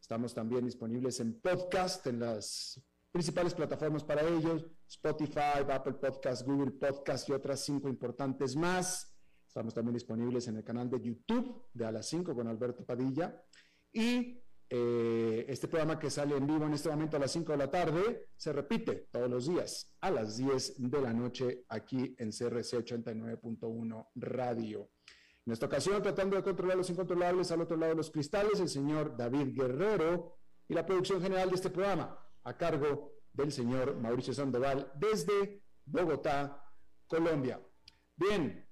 Estamos también disponibles en podcast, en las principales plataformas para ellos, Spotify, Apple Podcast, Google Podcast y otras cinco importantes más. Estamos también disponibles en el canal de YouTube de A las 5 con Alberto Padilla. Y eh, este programa que sale en vivo en este momento a las 5 de la tarde se repite todos los días a las 10 de la noche aquí en CRC 89.1 Radio. En esta ocasión, tratando de controlar los incontrolables al otro lado de los cristales, el señor David Guerrero y la producción general de este programa, a cargo del señor Mauricio Sandoval, desde Bogotá, Colombia. Bien,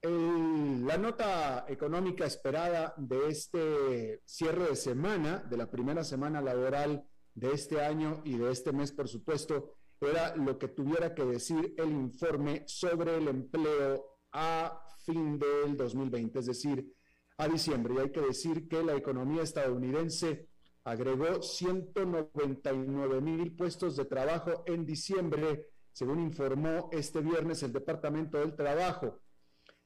la nota económica esperada de este cierre de semana, de la primera semana laboral de este año y de este mes, por supuesto, era lo que tuviera que decir el informe sobre el empleo a fin del 2020, es decir, a diciembre. Y hay que decir que la economía estadounidense agregó 199 mil puestos de trabajo en diciembre, según informó este viernes el Departamento del Trabajo.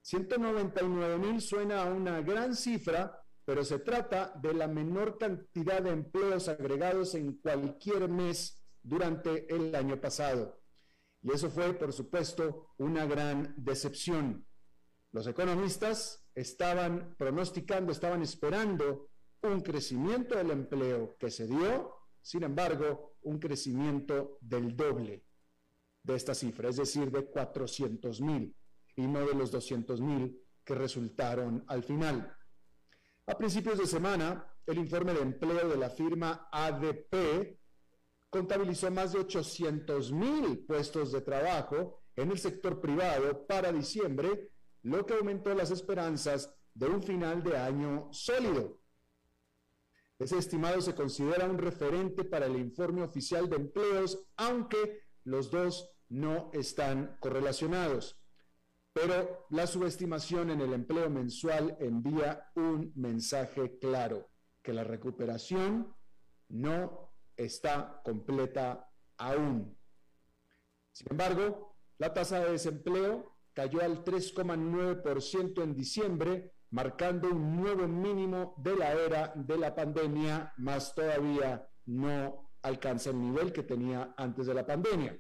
199 mil suena a una gran cifra, pero se trata de la menor cantidad de empleos agregados en cualquier mes durante el año pasado. Y eso fue, por supuesto, una gran decepción. Los economistas estaban pronosticando, estaban esperando un crecimiento del empleo que se dio, sin embargo, un crecimiento del doble de esta cifra, es decir, de 400 mil y no de los 200 mil que resultaron al final. A principios de semana, el informe de empleo de la firma ADP contabilizó más de 800 mil puestos de trabajo en el sector privado para diciembre, lo que aumentó las esperanzas de un final de año sólido. Ese estimado se considera un referente para el informe oficial de empleos, aunque los dos no están correlacionados. Pero la subestimación en el empleo mensual envía un mensaje claro, que la recuperación no está completa aún. Sin embargo, la tasa de desempleo cayó al 3,9% en diciembre, marcando un nuevo mínimo de la era de la pandemia, más todavía no alcanza el nivel que tenía antes de la pandemia.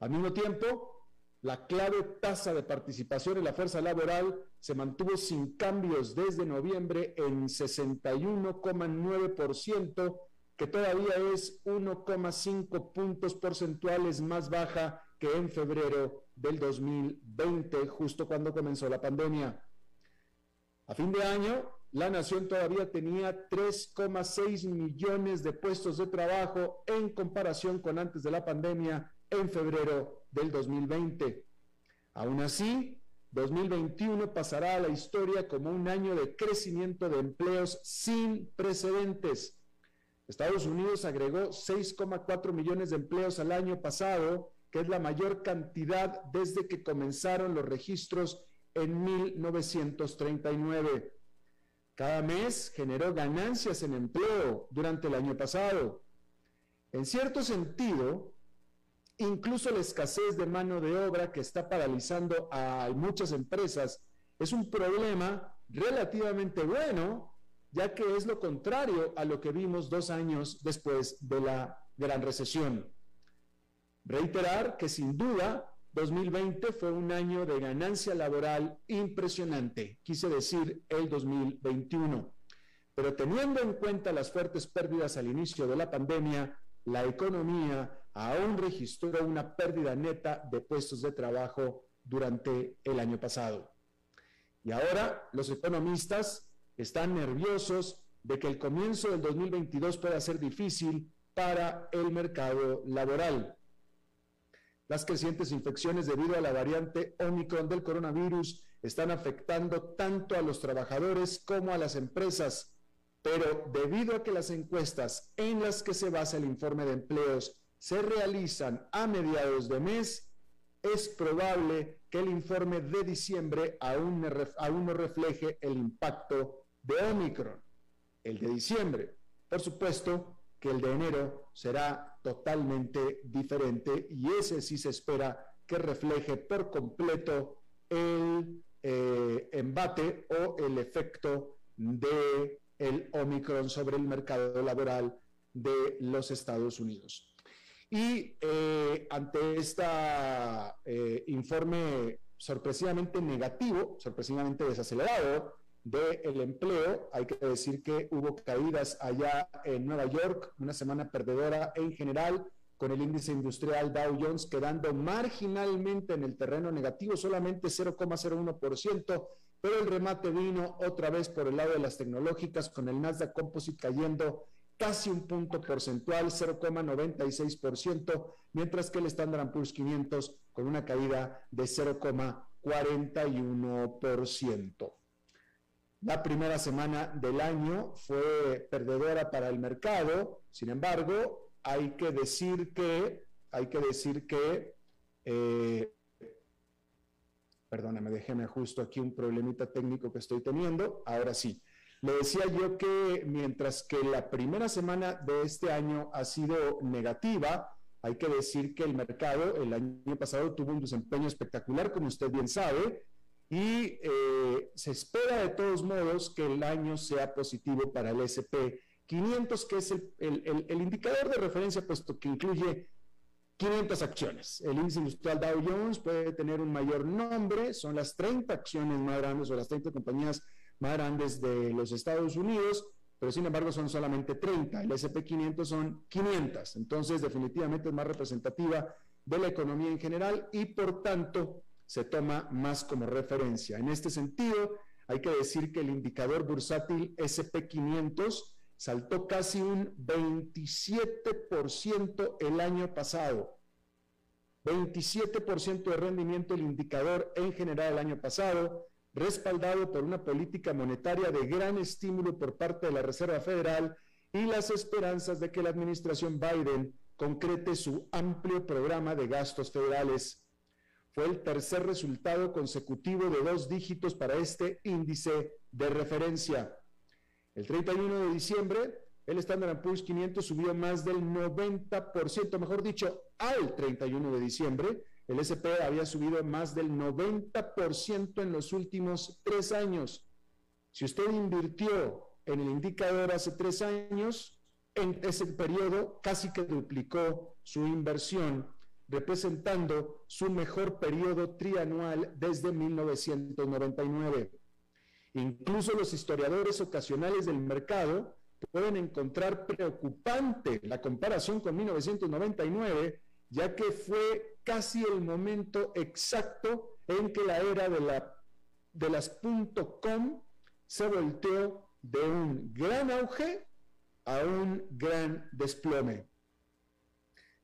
Al mismo tiempo, la clave tasa de participación en la fuerza laboral se mantuvo sin cambios desde noviembre en 61,9%, que todavía es 1,5 puntos porcentuales más baja que en febrero del 2020, justo cuando comenzó la pandemia. A fin de año, la nación todavía tenía 3,6 millones de puestos de trabajo en comparación con antes de la pandemia en febrero del 2020. Aún así, 2021 pasará a la historia como un año de crecimiento de empleos sin precedentes Estados Unidos agregó 6,4 millones de empleos al año pasado, que es la mayor cantidad desde que comenzaron los registros en 1939. Cada mes generó ganancias en empleo durante el año pasado. En cierto sentido, incluso la escasez de mano de obra que está paralizando a muchas empresas es un problema relativamente bueno ya que es lo contrario a lo que vimos dos años después de la gran recesión. Reiterar que sin duda 2020 fue un año de ganancia laboral impresionante, quise decir el 2021. Pero teniendo en cuenta las fuertes pérdidas al inicio de la pandemia, la economía aún registró una pérdida neta de puestos de trabajo durante el año pasado. Y ahora los economistas están nerviosos de que el comienzo del 2022 pueda ser difícil para el mercado laboral. Las crecientes infecciones debido a la variante Omicron del coronavirus están afectando tanto a los trabajadores como a las empresas, pero debido a que las encuestas en las que se basa el informe de empleos se realizan a mediados de mes, es probable que el informe de diciembre aún, no refleje el impacto de Omicron. El de diciembre, por supuesto, que el de enero será totalmente diferente y ese sí se espera que refleje por completo el eh, embate o el efecto de el Omicron sobre el mercado laboral de los Estados Unidos. Y eh, ante este informe sorpresivamente negativo, sorpresivamente desacelerado, del empleo. Hay que decir que hubo caídas allá en Nueva York, una semana perdedora en general, con el índice industrial Dow Jones quedando marginalmente en el terreno negativo, solamente 0,01%, pero el remate vino otra vez por el lado de las tecnológicas, con el Nasdaq Composite cayendo casi un punto porcentual, 0,96%, mientras que el Standard Poor's 500 con una caída de 0,41%. La primera semana del año fue perdedora para el mercado, sin embargo, hay que decir que, hay que decir que, eh, perdóname, déjeme justo aquí un problemita técnico que estoy teniendo, ahora sí. Le decía yo que mientras que la primera semana de este año ha sido negativa, hay que decir que el mercado el año pasado tuvo un desempeño espectacular, como usted bien sabe, y eh, se espera de todos modos que el año sea positivo para el SP 500, que es el, indicador de referencia, puesto que incluye 500 acciones. El índice industrial Dow Jones puede tener un mayor nombre, son las 30 acciones más grandes o las 30 compañías más grandes de los Estados Unidos, pero sin embargo son solamente 30. El SP 500 son 500, entonces definitivamente es más representativa de la economía en general y por tanto se toma más como referencia. En este sentido, hay que decir que el indicador bursátil SP500 saltó casi un 27% el año pasado. 27% de rendimiento el indicador en general el año pasado, respaldado por una política monetaria de gran estímulo por parte de la Reserva Federal y las esperanzas de que la administración Biden concrete su amplio programa de gastos federales. Fue el tercer resultado consecutivo de dos dígitos para este índice de referencia. El 31 de diciembre, el Standard Poor's 500 subió más del 90%, mejor dicho, al 31 de diciembre, el SP había subido más del 90% en los últimos tres años. Si usted invirtió en el indicador hace tres años, en ese periodo casi que duplicó su inversión representando su mejor periodo trianual desde 1999. Incluso los historiadores ocasionales del mercado pueden encontrar preocupante la comparación con 1999, ya que fue casi el momento exacto en que la era de, la, las .com se volteó de un gran auge a un gran desplome.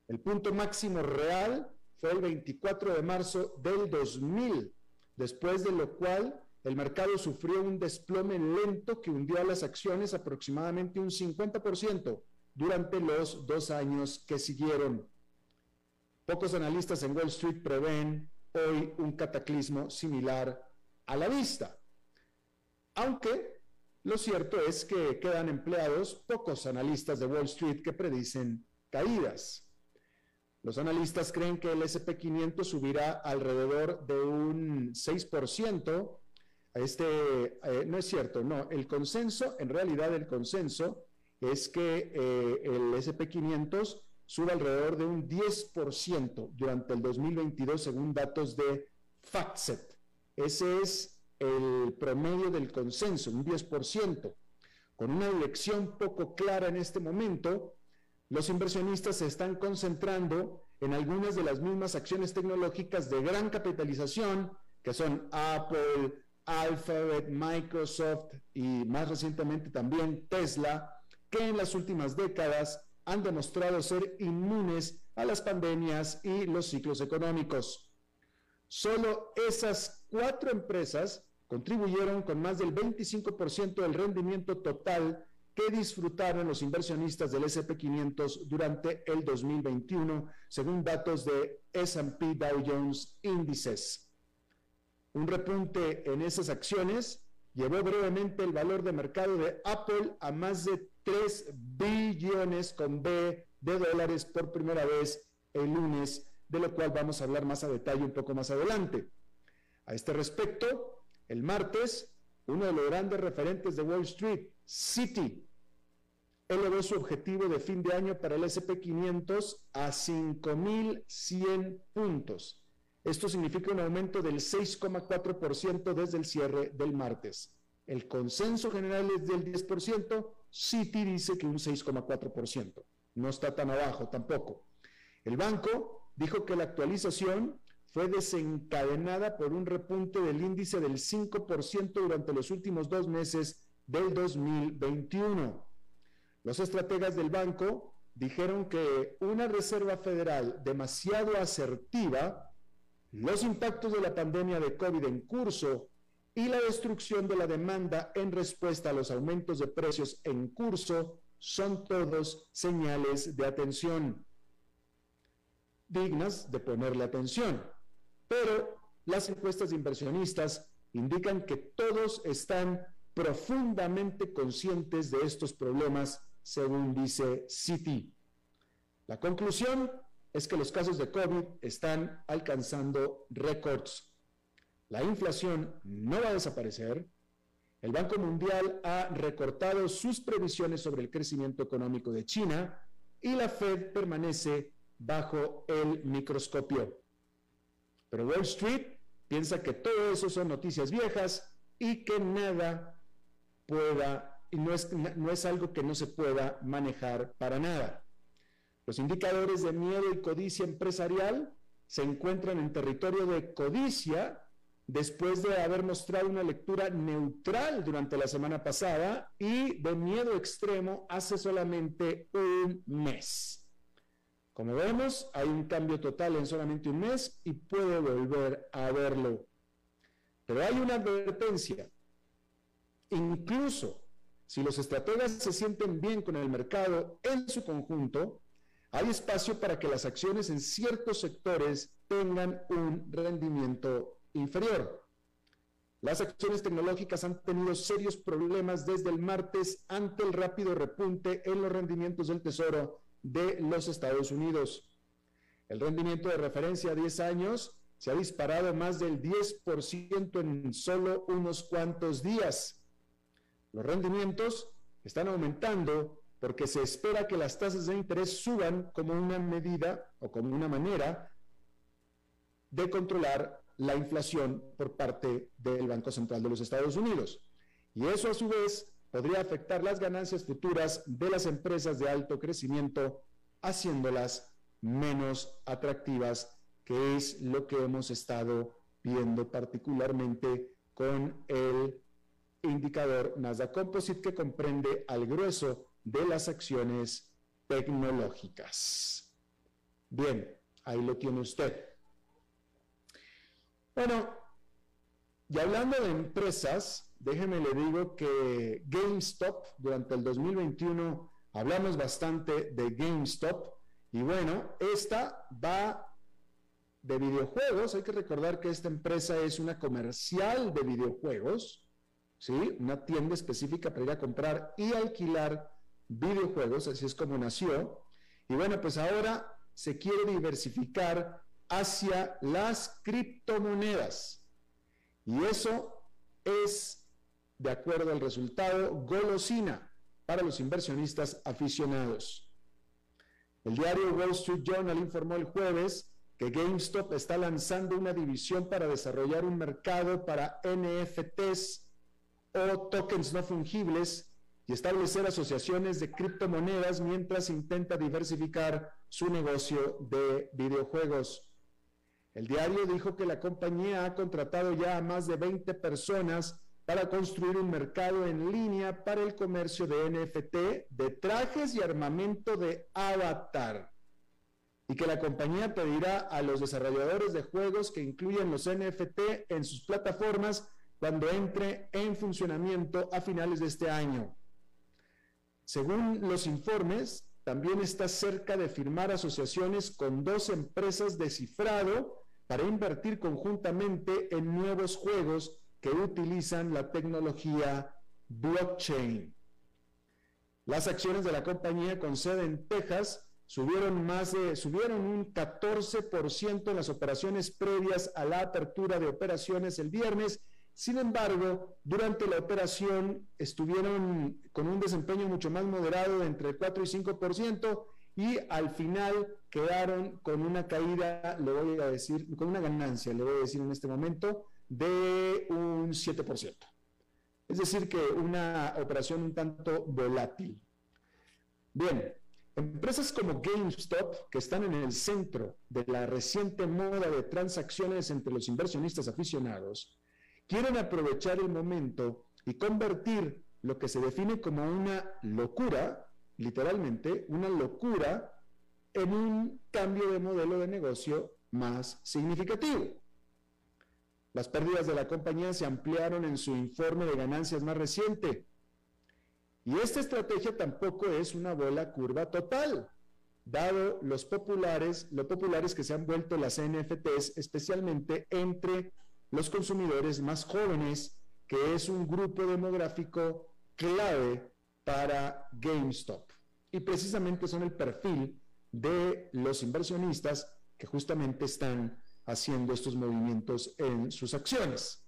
El punto máximo real fue el 24 de marzo del 2000, después de lo cual el mercado sufrió un desplome lento que hundió a las acciones aproximadamente un 50% durante los dos años que siguieron. Pocos analistas en Wall Street prevén hoy un cataclismo similar a la vista. Aunque lo cierto es que quedan empleados pocos analistas de Wall Street que predicen caídas. Los analistas creen que el SP500 subirá alrededor de un 6%. Este, eh, no es cierto, no. El consenso, en realidad el consenso es que eh, el SP500 sube alrededor de un 10% durante el 2022 según datos de FactSet. Ese es el promedio del consenso, un 10%. Con una elección poco clara en este momento, los inversionistas se están concentrando en algunas de las mismas acciones tecnológicas de gran capitalización, que son Apple, Alphabet, Microsoft y más recientemente también Tesla, que en las últimas décadas han demostrado ser inmunes a las pandemias y los ciclos económicos. Solo esas cuatro empresas contribuyeron con más del 25% del rendimiento total que disfrutaron los inversionistas del SP500 durante el 2021, según datos de SP Dow Jones Índices. Un repunte en esas acciones llevó brevemente el valor de mercado de Apple a más de 3 billones con B de dólares por primera vez el lunes, de lo cual vamos a hablar más a detalle un poco más adelante. A este respecto, el martes, uno de los grandes referentes de Wall Street, Citi, elevó su objetivo de fin de año para el SP500 a 5.100 puntos. Esto significa un aumento del 6,4% desde el cierre del martes. El consenso general es del 10%, Citi dice que un 6,4%. No está tan abajo tampoco. El banco dijo que la actualización fue desencadenada por un repunte del índice del 5% durante los últimos dos meses del 2021. Los estrategas del banco dijeron que una Reserva Federal demasiado asertiva, los impactos de la pandemia de COVID en curso y la destrucción de la demanda en respuesta a los aumentos de precios en curso son todos señales de atención, dignas de ponerle atención. Pero las encuestas de inversionistas indican que todos están profundamente conscientes de estos problemas según dice Citi. La conclusión es que los casos de COVID están alcanzando récords. La inflación no va a desaparecer. El Banco Mundial ha recortado sus previsiones sobre el crecimiento económico de China y la Fed permanece bajo el microscopio. Pero Wall Street piensa que todo eso son noticias viejas y que nada pueda no es, no es algo que no se pueda manejar para nada. Los indicadores de miedo y codicia empresarial se encuentran en territorio de codicia después de haber mostrado una lectura neutral durante la semana pasada y de miedo extremo hace solamente un mes. Como vemos, hay un cambio total en solamente un mes y puede volver a verlo. Pero hay una advertencia. Incluso si los estrategas se sienten bien con el mercado en su conjunto, hay espacio para que las acciones en ciertos sectores tengan un rendimiento inferior. Las acciones tecnológicas han tenido serios problemas desde el martes ante el rápido repunte en los rendimientos del Tesoro de los Estados Unidos. El rendimiento de referencia a 10 años se ha disparado más del 10% en solo unos cuantos días. Los rendimientos están aumentando porque se espera que las tasas de interés suban como una medida o como una manera de controlar la inflación por parte del Banco Central de los Estados Unidos. Y eso a su vez podría afectar las ganancias futuras de las empresas de alto crecimiento, haciéndolas menos atractivas, que es lo que hemos estado viendo particularmente con el indicador Nasdaq Composite que comprende al grueso de las acciones tecnológicas. Bien, ahí lo tiene usted. Bueno, y hablando de empresas, déjeme le digo que GameStop durante el 2021 hablamos bastante de GameStop y bueno, esta va de videojuegos. Hay que recordar que esta empresa es una comercial de videojuegos ¿sí? Una tienda específica para ir a comprar y alquilar videojuegos, así es como nació. Y bueno, pues ahora se quiere diversificar hacia las criptomonedas. Y eso es, de acuerdo al resultado, golosina para los inversionistas aficionados. El diario Wall Street Journal informó el jueves que GameStop está lanzando una división para desarrollar un mercado para NFTs o tokens no fungibles y establecer asociaciones de criptomonedas mientras intenta diversificar su negocio de videojuegos. El diario dijo que la compañía ha contratado ya a más de 20 personas para construir un mercado en línea para el comercio de NFT, de trajes y armamento de avatar. Y que la compañía pedirá a los desarrolladores de juegos que incluyan los NFT en sus plataformas cuando entre en funcionamiento a finales de este año. Según los informes, también está cerca de firmar asociaciones con dos empresas de cifrado para invertir conjuntamente en nuevos juegos que utilizan la tecnología blockchain. Las acciones de la compañía con sede en Texas subieron más de subieron un 14% en las operaciones previas a la apertura de operaciones el viernes sin embargo, durante la operación estuvieron con un desempeño mucho más moderado de entre 4 y 5% y al final quedaron con una caída, le voy a decir, con una ganancia, le voy a decir en este momento, de un 7%. Es decir, que una operación un tanto volátil. Bien, empresas como GameStop, que están en el centro de la reciente moda de transacciones entre los inversionistas aficionados, quieren aprovechar el momento y convertir lo que se define como una locura, literalmente, una locura, en un cambio de modelo de negocio más significativo. Las pérdidas de la compañía se ampliaron en su informe de ganancias más reciente. Y esta estrategia tampoco es una bola curva total, dado los populares, lo populares que se han vuelto las NFTs, especialmente entre los consumidores más jóvenes, que es un grupo demográfico clave para GameStop. Y precisamente son el perfil de los inversionistas que justamente están haciendo estos movimientos en sus acciones.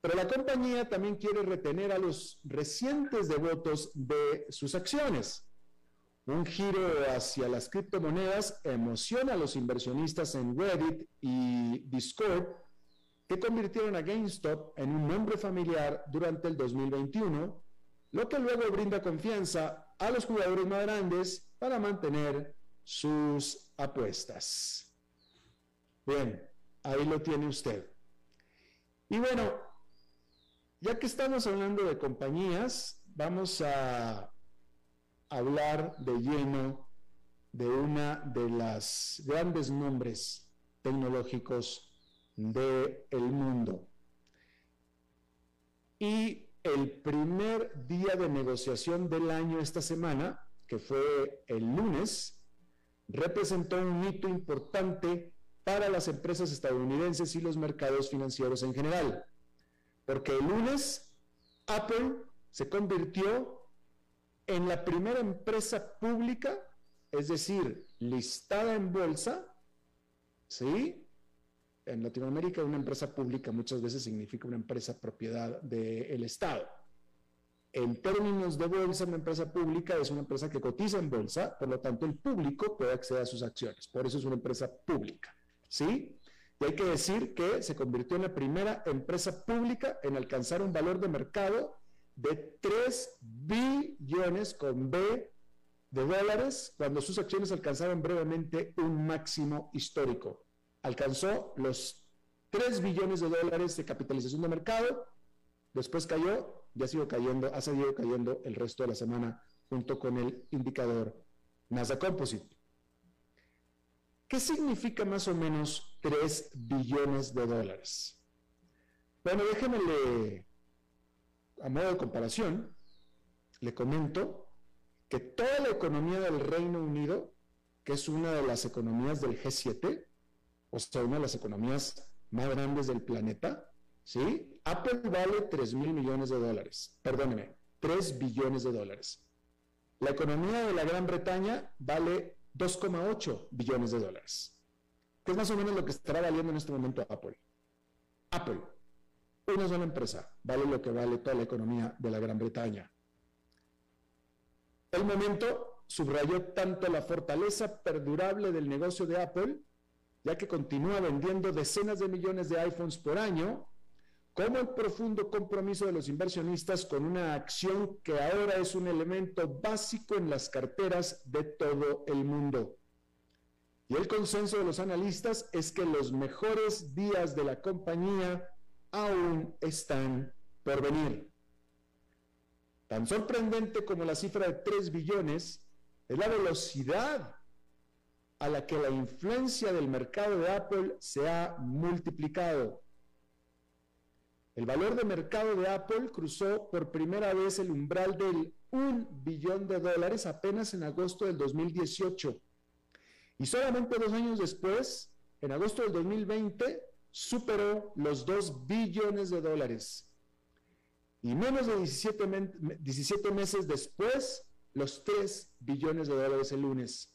Pero la compañía también quiere retener a los recientes devotos de sus acciones. Un giro hacia las criptomonedas emociona a los inversionistas en Reddit y Discord que convirtieron a GameStop en un nombre familiar durante el 2021, lo que luego brinda confianza a los jugadores más grandes para mantener sus apuestas. Bien, ahí lo tiene usted. Y bueno, ya que estamos hablando de compañías, vamos a hablar de lleno de una de las grandes nombres tecnológicos del el mundo. Y el primer día de negociación del año esta semana, que fue el lunes, representó un hito importante para las empresas estadounidenses y los mercados financieros en general. Porque el lunes Apple se convirtió en la primera empresa pública, es decir, listada en bolsa, ¿sí? en Latinoamérica una empresa pública muchas veces significa una empresa propiedad del Estado. En términos de bolsa, una empresa pública es una empresa que cotiza en bolsa, por lo tanto el público puede acceder a sus acciones, por eso es una empresa pública. ¿Sí? Y hay que decir que se convirtió en la primera empresa pública en alcanzar un valor de mercado de 3 billones con B de dólares cuando sus acciones alcanzaron brevemente un máximo histórico alcanzó los 3 billones de dólares de capitalización de mercado, después cayó, ya sido cayendo, ha seguido cayendo el resto de la semana junto con el indicador Nasdaq Composite. ¿Qué significa más o menos 3 billones de dólares? Bueno, déjenme, a modo de comparación, le comento que toda la economía del Reino Unido, que es una de las economías del G7, o sea, una de las economías más grandes del planeta, ¿sí? Apple vale 3 mil millones de dólares, perdóneme, 3 billones de dólares. La economía de la Gran Bretaña vale 2,8 billones de dólares, que es más o menos lo que estará valiendo en este momento Apple. Apple, una sola empresa, vale lo que vale toda la economía de la Gran Bretaña. El momento subrayó tanto la fortaleza perdurable del negocio de Apple ya que continúa vendiendo decenas de millones de iPhones por año, como el profundo compromiso de los inversionistas con una acción que ahora es un elemento básico en las carteras de todo el mundo. Y el consenso de los analistas es que los mejores días de la compañía aún están por venir. Tan sorprendente como la cifra de 3 billones es la velocidad a la que la influencia del mercado de Apple se ha multiplicado. El valor de mercado de Apple cruzó por primera vez el umbral del 1 billón de dólares apenas en agosto del 2018. Y solamente dos años después, en agosto del 2020, superó los 2 billones de dólares. Y menos de 17, 17 meses después, los 3 billones de dólares el lunes.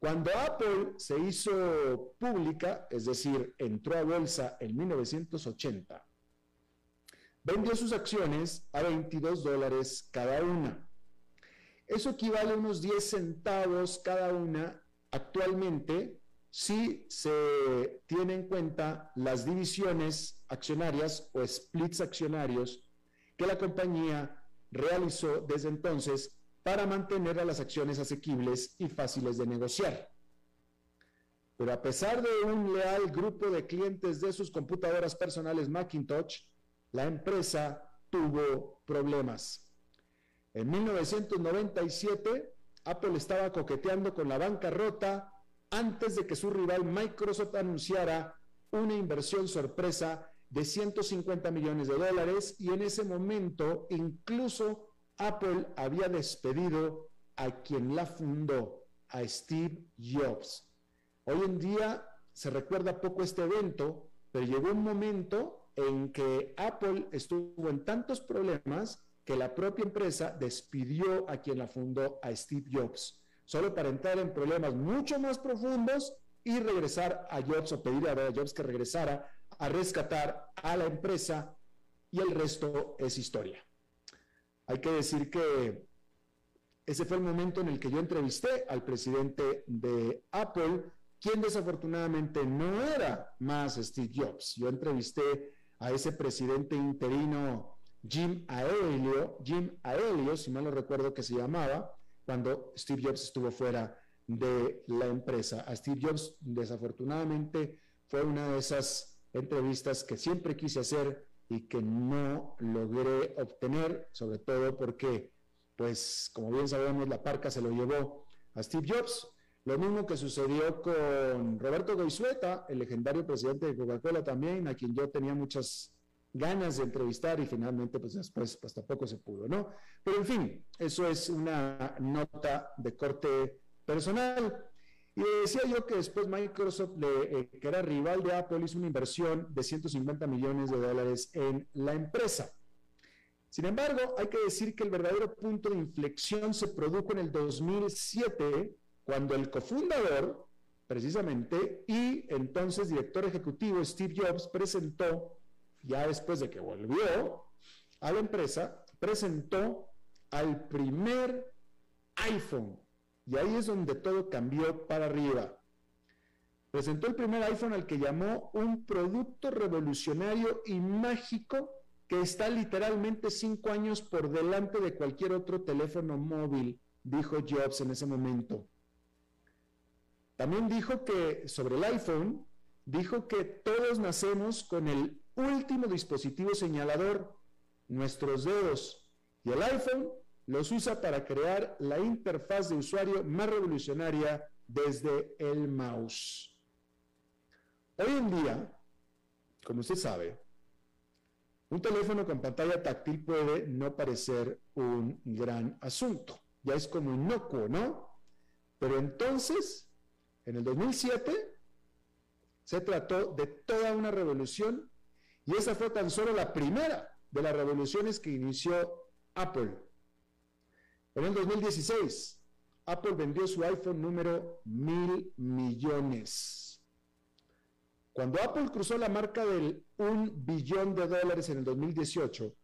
Cuando Apple se hizo pública, es decir, entró a bolsa en 1980, vendió sus acciones a 22 dólares cada una. Eso equivale a unos 10 centavos cada una actualmente si se tiene en cuenta las divisiones accionarias o splits accionarios que la compañía realizó desde entonces para mantener a las acciones asequibles y fáciles de negociar. Pero a pesar de un leal grupo de clientes de sus computadoras personales Macintosh, la empresa tuvo problemas. En 1997, Apple estaba coqueteando con la bancarrota antes de que su rival Microsoft anunciara una inversión sorpresa de 150 millones de dólares y en ese momento incluso Apple había despedido a quien la fundó, a Steve Jobs. Hoy en día se recuerda poco este evento, pero llegó un momento en que Apple estuvo en tantos problemas que la propia empresa despidió a quien la fundó, a Steve Jobs, solo para entrar en problemas mucho más profundos y regresar a Jobs o pedir a Jobs que regresara a rescatar a la empresa y el resto es historia. Hay que decir que ese fue el momento en el que yo entrevisté al presidente de Apple, quien desafortunadamente no era más Steve Jobs. Yo entrevisté a ese presidente interino Jim Aelio, Jim Aelio, si mal no recuerdo que se llamaba, cuando Steve Jobs estuvo fuera de la empresa. A Steve Jobs, desafortunadamente, fue una de esas entrevistas que siempre quise hacer y que no logré obtener, sobre todo porque, pues, como bien sabemos, la parca se lo llevó a Steve Jobs. Lo mismo que sucedió con Roberto Goizueta, el legendario presidente de Coca-Cola también, a quien yo tenía muchas ganas de entrevistar y finalmente, pues después, pues tampoco se pudo, ¿no? Pero en fin, eso es una nota de corte personal. Y decía yo que después Microsoft, eh, que era rival de Apple, hizo una inversión de 150 millones de dólares en la empresa. Sin embargo, hay que decir que el verdadero punto de inflexión se produjo en el 2007, cuando el cofundador, precisamente, y entonces director ejecutivo Steve Jobs presentó, ya después de que volvió a la empresa, presentó al primer iPhone y ahí es donde todo cambió para arriba. Presentó el primer iPhone al que llamó un producto revolucionario y mágico que está literalmente cinco años por delante de cualquier otro teléfono móvil, dijo Jobs en ese momento. También dijo que sobre el iPhone, dijo que todos nacemos con el último dispositivo señalador, nuestros dedos, y el iPhone los usa para crear la interfaz de usuario más revolucionaria desde el mouse. Hoy en día, como usted sabe, un teléfono con pantalla táctil puede no parecer un gran asunto. Ya es como inocuo, ¿no? Pero entonces, en el 2007, se trató de toda una revolución y esa fue tan solo la primera de las revoluciones que inició Apple en el 2016, Apple vendió su iPhone número mil millones. Cuando Apple cruzó la marca del un billón de dólares en el 2018,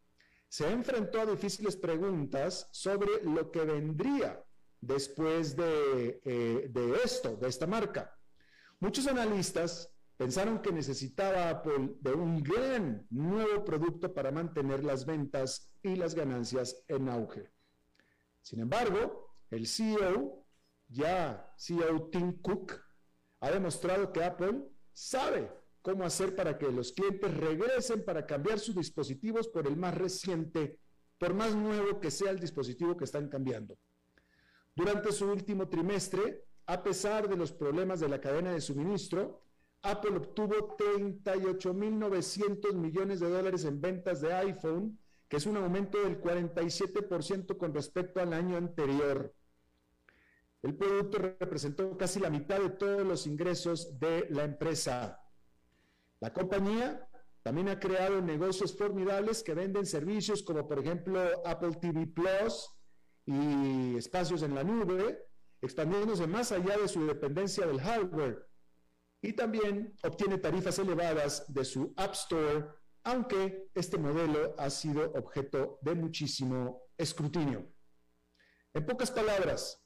se enfrentó a difíciles preguntas sobre lo que vendría después de, eh, de esto, de esta marca. Muchos analistas pensaron que necesitaba Apple de un gran nuevo producto para mantener las ventas y las ganancias en auge. Sin embargo, el CEO, ya CEO Tim Cook, ha demostrado que Apple sabe cómo hacer para que los clientes regresen para cambiar sus dispositivos por el más reciente, por más nuevo que sea el dispositivo que están cambiando. Durante su último trimestre, a pesar de los problemas de la cadena de suministro, Apple obtuvo 38.900 millones de dólares en ventas de iPhone, que es un aumento del 47% con respecto al año anterior. El producto representó casi la mitad de todos los ingresos de la empresa. La compañía también ha creado negocios formidables que venden servicios como por ejemplo Apple TV Plus y espacios en la nube, expandiéndose más allá de su dependencia del hardware y también obtiene tarifas elevadas de su App Store, aunque este modelo ha sido objeto de muchísimo escrutinio. En pocas palabras,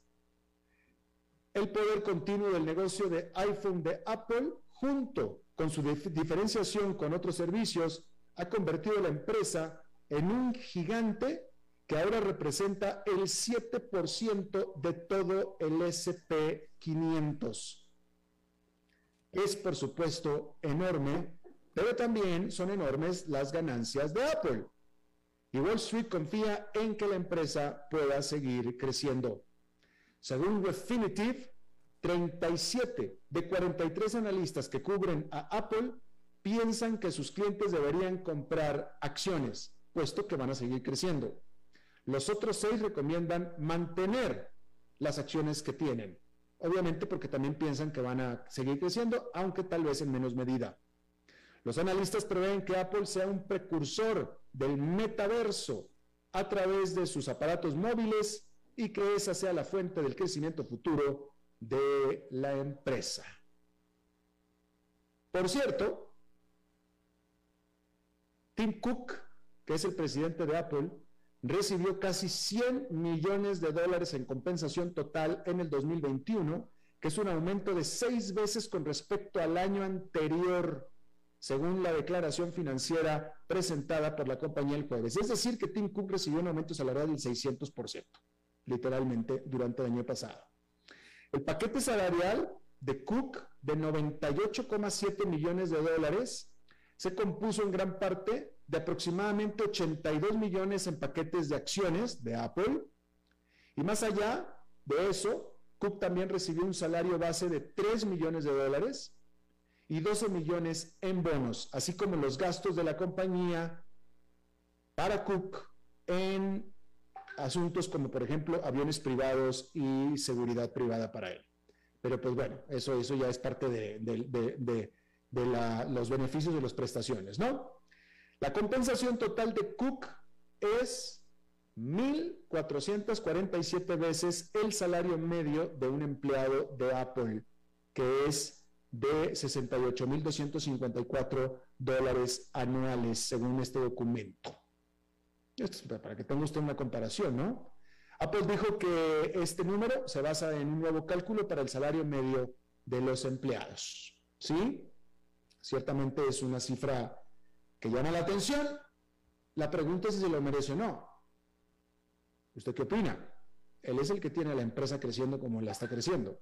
el poder continuo del negocio de iPhone de Apple, junto con su diferenciación con otros servicios, ha convertido a la empresa en un gigante que ahora representa el 7% de todo el SP500 es por supuesto enorme, pero también son enormes las ganancias de Apple. Y Wall Street confía en que la empresa pueda seguir creciendo. Según Refinitiv, 37 de 43 analistas que cubren a Apple piensan que sus clientes deberían comprar acciones, puesto que van a seguir creciendo. Los otros seis recomiendan mantener las acciones que tienen obviamente porque también piensan que van a seguir creciendo, aunque tal vez en menos medida. Los analistas prevén que Apple sea un precursor del metaverso a través de sus aparatos móviles y que esa sea la fuente del crecimiento futuro de la empresa. Por cierto, Tim Cook, que es el presidente de Apple, recibió casi 100 millones de dólares en compensación total en el 2021, que es un aumento de seis veces con respecto al año anterior, según la declaración financiera presentada por la compañía el jueves. Es decir, que Tim Cook recibió un aumento salarial del 600%, literalmente, durante el año pasado. El paquete salarial de Cook de 98,7 millones de dólares se compuso en gran parte de aproximadamente 82 millones en paquetes de acciones de Apple. Y más allá de eso, Cook también recibió un salario base de 3 millones de dólares y 12 millones en bonos, así como los gastos de la compañía para Cook en asuntos como, por ejemplo, aviones privados y seguridad privada para él. Pero pues bueno, eso, eso ya es parte de, de los beneficios de las prestaciones, ¿no? La compensación total de Cook es 1.447 veces el salario medio de un empleado de Apple, que es de 68.254 dólares anuales, según este documento. Esto es para que tenga usted una comparación, ¿no? Apple dijo que este número se basa en un nuevo cálculo para el salario medio de los empleados. ¿Sí? Ciertamente es una cifra que llama la atención, la pregunta es si se lo merece o no. ¿Usted qué opina? Él es el que tiene la empresa creciendo como la está creciendo.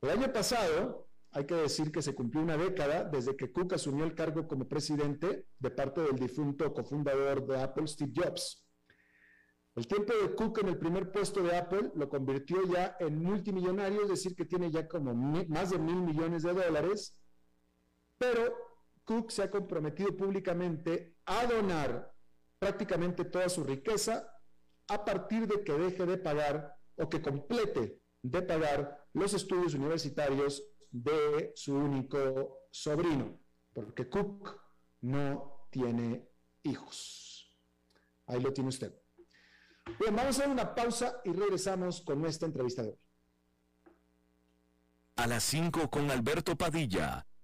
El año pasado, hay que decir que se cumplió una década desde que Cook asumió el cargo como presidente de parte del difunto cofundador de Apple, Steve Jobs. El tiempo de Cook en el primer puesto de Apple lo convirtió ya en multimillonario, es decir, que tiene ya como más de mil millones de dólares, pero Cook se ha comprometido públicamente a donar prácticamente toda su riqueza a partir de que deje de pagar o que complete de pagar los estudios universitarios de su único sobrino, porque Cook no tiene hijos. Ahí lo tiene usted. Bien, vamos a hacer una pausa y regresamos con nuestra entrevista de hoy. A las 5 con Alberto Padilla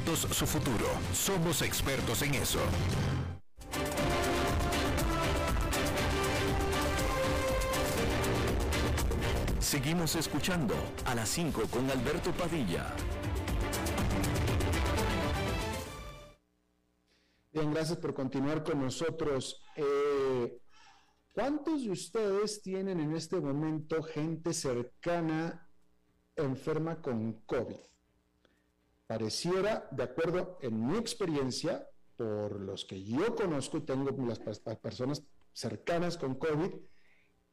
su futuro. Somos expertos en eso. Seguimos escuchando a las 5 con Alberto Padilla. Bien, gracias por continuar con nosotros. Eh, ¿Cuántos de ustedes tienen en este momento gente cercana enferma con COVID? Pareciera, de acuerdo en mi experiencia, por los que yo conozco tengo las, personas cercanas con COVID,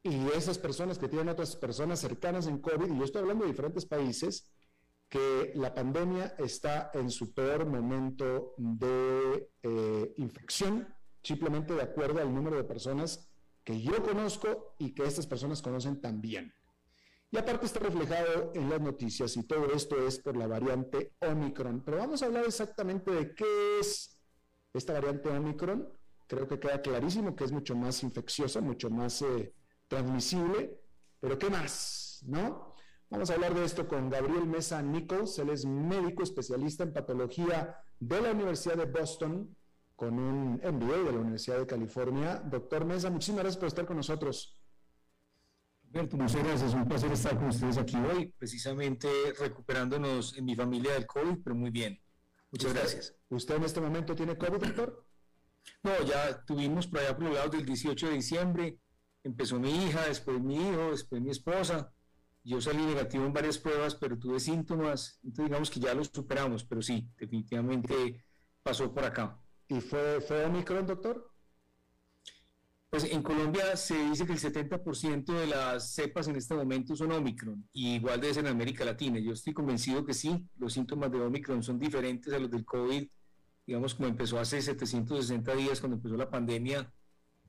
y esas personas que tienen otras personas cercanas en COVID, y yo estoy hablando de diferentes países, que la pandemia está en su peor momento de eh, infección, simplemente de acuerdo al número de personas que yo conozco y que estas personas conocen también. Y aparte está reflejado en las noticias y todo esto es por la variante Omicron. Pero vamos a hablar exactamente de qué es esta variante Omicron. Creo que queda clarísimo que es mucho más infecciosa, mucho más eh, transmisible. Pero ¿qué más? ¿No? Vamos a hablar de esto con Gabriel Mesa Nichols. Él es médico especialista en patología de la Universidad de Boston con un MBA de la Universidad de California. Doctor Mesa, muchísimas gracias por estar con nosotros. Alberto, muchas gracias. Un placer estar con ustedes aquí hoy, precisamente recuperándonos en mi familia del COVID, pero muy bien. Muchas gracias. ¿Usted en este momento tiene COVID, doctor? No, ya tuvimos por allá por los lados del 18 de diciembre. Empezó mi hija, después mi hijo, después mi esposa. Yo salí negativo en varias pruebas, pero tuve síntomas. Entonces, digamos que ya los superamos, pero sí, definitivamente pasó por acá. ¿Y fue, fue Omicron, doctor? Pues en Colombia se dice que el 70% de las cepas en este momento son Omicron, y igual debe ser en América Latina. Yo estoy convencido que sí, los síntomas de Omicron son diferentes a los del COVID, digamos como empezó hace 760 días cuando empezó la pandemia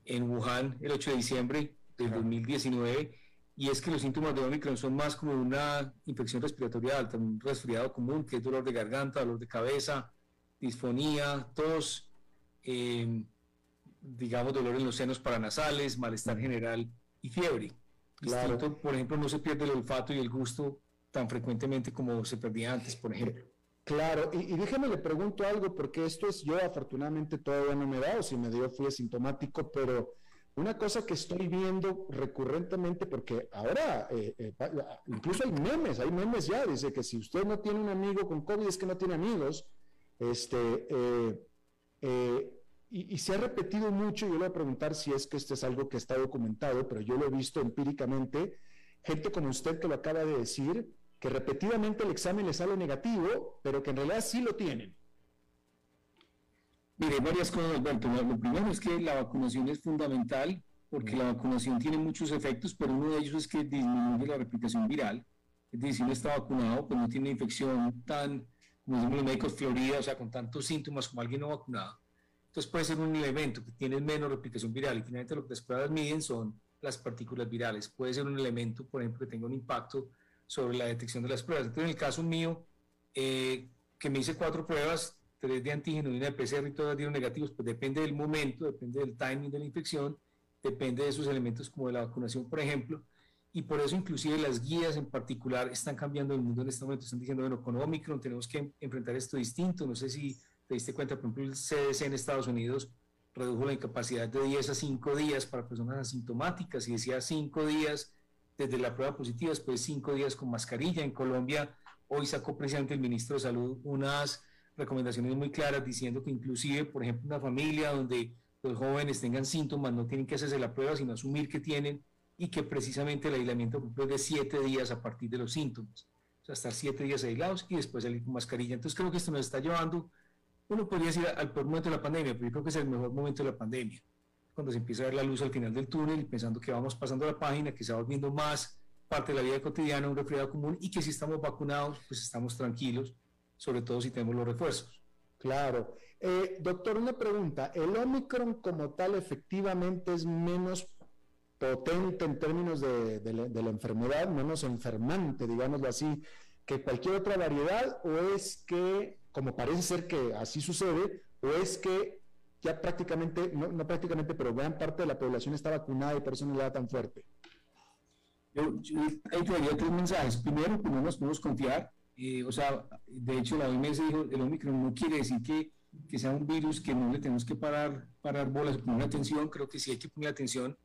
en Wuhan el 8 de diciembre del 2019, y es que los síntomas de Omicron son más como una infección respiratoria alta, un resfriado común, que es dolor de garganta, dolor de cabeza, disfonía, tos. Eh, digamos, dolor en los senos paranasales, malestar general y fiebre. Claro. por ejemplo, no se pierde el olfato y el gusto tan frecuentemente como se perdía antes, por ejemplo. Claro, y, déjeme le pregunto algo, porque esto es yo afortunadamente todavía no me da, o si me dio fui asintomático, pero una cosa que estoy viendo recurrentemente, porque ahora eh, eh, incluso hay memes, hay memes ya, dice que si usted no tiene un amigo con COVID es que no tiene amigos, este, eh, y, se ha repetido mucho, yo le voy a preguntar si es que esto es algo que está documentado, pero yo lo he visto empíricamente, gente como usted que lo acaba de decir, que repetidamente el examen le sale negativo, pero que en realidad sí lo tienen. Mire, varias cosas, Alberto. Lo primero es que la vacunación es fundamental, porque la vacunación tiene muchos efectos, pero uno de ellos es que disminuye la replicación viral. Es decir, si uno está vacunado, pues no tiene infección tan, como decimos los médicos, florida, o sea, con tantos síntomas como alguien no vacunado. Entonces puede ser un elemento que tiene menos replicación viral y finalmente lo que las pruebas miden son las partículas virales. Puede ser un elemento, por ejemplo, que tenga un impacto sobre la detección de las pruebas. Entonces, en el caso mío, eh, que me hice cuatro pruebas, tres de antígeno y una de PCR y todas dieron negativos, pues depende del momento, depende del timing de la infección, depende de esos elementos como de la vacunación, por ejemplo, y por eso inclusive las guías en particular están cambiando el mundo en este momento, están diciendo, bueno, con Omicron tenemos que enfrentar esto distinto, no sé si te diste cuenta, por ejemplo, el CDC en Estados Unidos redujo la incapacidad de 10 a 5 días para personas asintomáticas y decía 5 días desde la prueba positiva, después cinco días con mascarilla. En Colombia, hoy sacó precisamente el ministro de Salud unas recomendaciones muy claras diciendo que inclusive, por ejemplo, una familia donde los jóvenes tengan síntomas no tienen que hacerse la prueba, sino asumir que tienen y que precisamente el aislamiento es de siete días a partir de los síntomas. O sea, estar siete días aislados y después salir con mascarilla. Entonces creo que esto nos está llevando, uno podría decir al peor momento de la pandemia, pero yo creo que es el mejor momento de la pandemia cuando se empieza a ver la luz al final del túnel, pensando que vamos pasando la página, que se va volviendo más parte de la vida cotidiana, un resfriado común, y que si estamos vacunados, pues estamos tranquilos, sobre todo si tenemos los refuerzos. Claro. Eh, doctor, una pregunta. ¿El Omicron como tal efectivamente es menos potente en términos de, la, enfermedad, menos enfermante, digámoslo así, que cualquier otra variedad? ¿O es que, como parece ser que así sucede, o es que ya prácticamente, no, prácticamente, pero gran parte de la población está vacunada y por eso no le da tan fuerte. Yo, yo ahí todavía tres mensajes. Primero, que no nos podemos confiar. Eh, o sea, de hecho, la OMS dijo, el Omicron no quiere decir que, que, sea un virus que no le tenemos que parar, parar bolas, poner atención. Creo que sí hay que poner atención.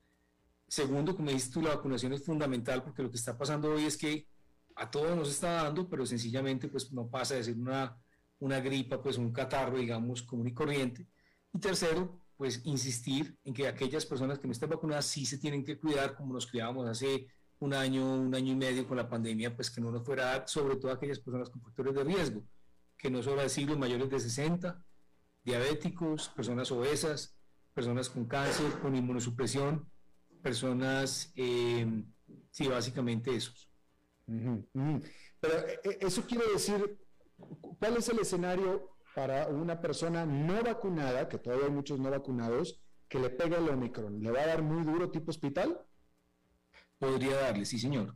Segundo, como dices tú, la vacunación es fundamental porque lo que está pasando hoy es que a todos nos está dando, pero sencillamente pues no pasa de ser una, una gripa, pues un catarro, digamos, común y corriente y tercero, pues insistir en que aquellas personas que no están vacunadas sí se tienen que cuidar como nos cuidábamos hace un año, un año y medio con la pandemia, pues que no nos fuera sobre todo aquellas personas con factores de riesgo, que no solo decir los mayores de 60, diabéticos, personas obesas, personas con cáncer, con inmunosupresión, personas, eh, sí, básicamente esos. Pero eh, eh, eso quiere decir, ¿cuál es el escenario para una persona no vacunada, que todavía hay muchos no vacunados, que le pegue el Omicron? ¿Le va a dar muy duro tipo hospital? Podría darle, sí, señor.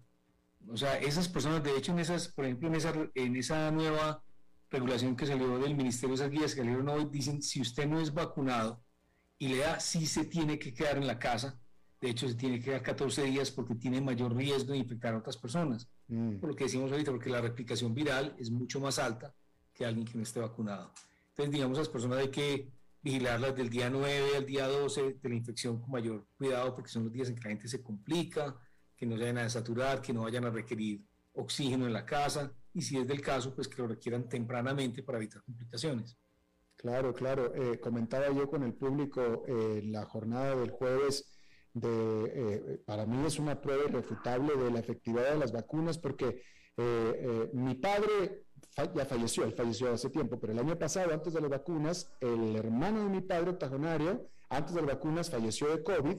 O sea, esas personas, de hecho, en esas, por ejemplo, en esa, en esa nueva regulación que salió del Ministerio, esas guías que salieron hoy, dicen, si usted no es vacunado y le da, sí se tiene que quedar en la casa. De hecho, se tiene que quedar 14 días porque tiene mayor riesgo de infectar a otras personas. Mm. Por lo que decimos ahorita, porque la replicación viral es mucho más alta que alguien que no esté vacunado. Entonces, digamos, a las personas hay que vigilarlas del día 9 al día 12 de la infección con mayor cuidado, porque son los días en que la gente se complica, que no se vayan a desaturar, que no vayan a requerir oxígeno en la casa, y si es del caso, pues que lo requieran tempranamente para evitar complicaciones. Claro, claro. Eh, comentaba yo con el público en eh, la jornada del jueves eh, para mí es una prueba irrefutable de la efectividad de las vacunas porque mi padre ya falleció, él falleció hace tiempo, pero el año pasado, antes de las vacunas, el hermano de mi padre, octogenario, antes de las vacunas falleció de COVID,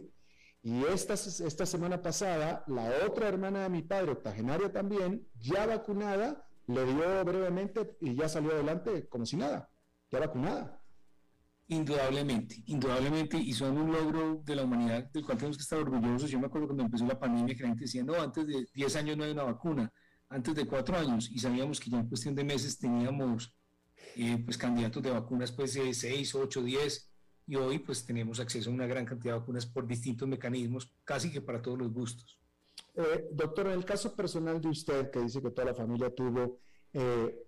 y esta, esta semana pasada, la otra hermana de mi padre, octogenaria también, ya vacunada, le dio brevemente y ya salió adelante como si nada, ya vacunada. Indudablemente, indudablemente, y son un logro de la humanidad del cual tenemos que estar orgullosos. Yo me acuerdo cuando empezó la pandemia que la gente decía, no, antes de 10 años no hay una vacuna antes de cuatro años y sabíamos que ya en cuestión de meses teníamos eh, pues candidatos de vacunas pues de seis, ocho, diez y hoy pues tenemos acceso a una gran cantidad de vacunas por distintos mecanismos, casi que para todos los gustos. Eh, doctor, en el caso personal de usted, que dice que toda la familia tuvo, eh,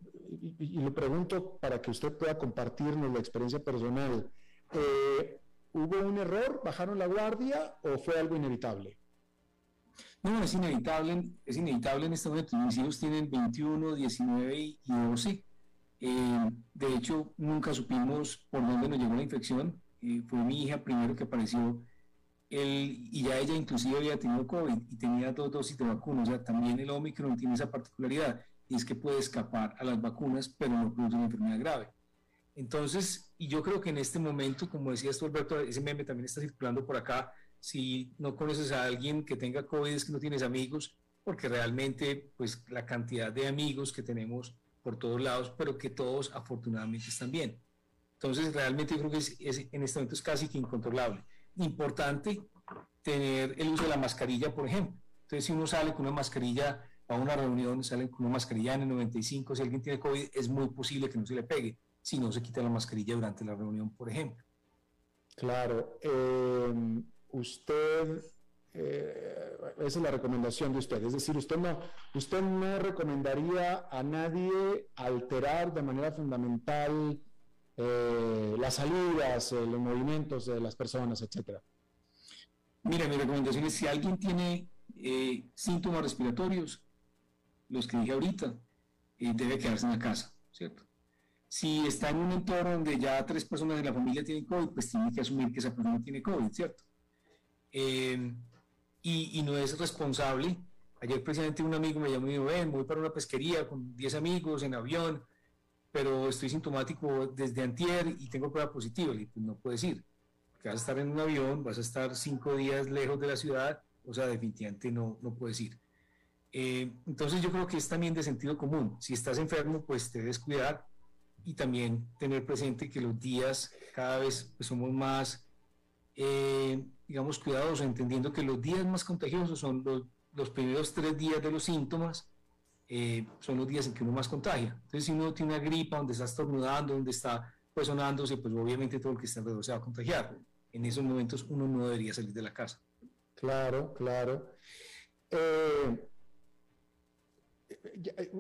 y, le pregunto para que usted pueda compartirnos la experiencia personal, ¿hubo un error? ¿Bajaron la guardia o fue algo inevitable? No, es inevitable, es inevitable en este momento. Mis hijos tienen 21, 19 y, 12. Eh, de hecho, nunca supimos por dónde nos llegó la infección. Eh, fue mi hija primero que apareció. Él, y ya ella inclusive había tenido COVID y tenía dos dosis de vacuna. O sea, también el Omicron tiene esa particularidad y es que puede escapar a las vacunas, pero no produce una enfermedad grave. Entonces, y yo creo que en este momento, como decía esto Alberto, ese meme también está circulando por acá, si no conoces a alguien que tenga COVID es que no tienes amigos, porque realmente pues la cantidad de amigos que tenemos por todos lados, pero que todos afortunadamente están bien. Entonces realmente yo creo que es, en este momento es casi que incontrolable. Importante tener el uso de la mascarilla, por ejemplo. Entonces si uno sale con una mascarilla a una reunión, sale con una mascarilla en 95, si alguien tiene COVID es muy posible que no se le pegue si no se quita la mascarilla durante la reunión, por ejemplo. Claro. Eh usted, eh, esa es la recomendación de usted, es decir, usted no, usted no recomendaría a nadie alterar de manera fundamental eh, las salidas, eh, los movimientos de las personas, etcétera. Mira, mi recomendación es si alguien tiene eh, síntomas respiratorios, los que dije ahorita, eh, debe quedarse en la casa, ¿cierto? Si está en un entorno donde ya tres personas de la familia tienen COVID, pues tiene que asumir que esa persona tiene COVID, ¿cierto? Eh, y, no es responsable. Ayer precisamente un amigo me llamó y me dijo, voy para una pesquería con 10 amigos en avión, pero estoy sintomático desde antier y tengo prueba positiva. Y pues no puedes ir, porque vas a estar en un avión, vas a estar cinco días lejos de la ciudad, o sea, definitivamente no, no puedes ir. Eh, entonces yo creo que es también de sentido común. Si estás enfermo, pues te debes cuidar y también tener presente que los días cada vez pues, somos más, eh, digamos, cuidadosos, entendiendo que los días más contagiosos son los, los primeros tres días de los síntomas, eh, son los días en que uno más contagia. Entonces, si uno tiene una gripa, donde está estornudando, donde está pues sonándose, pues obviamente todo el que está alrededor se va a contagiar. En esos momentos uno no debería salir de la casa. Claro, claro. Eh,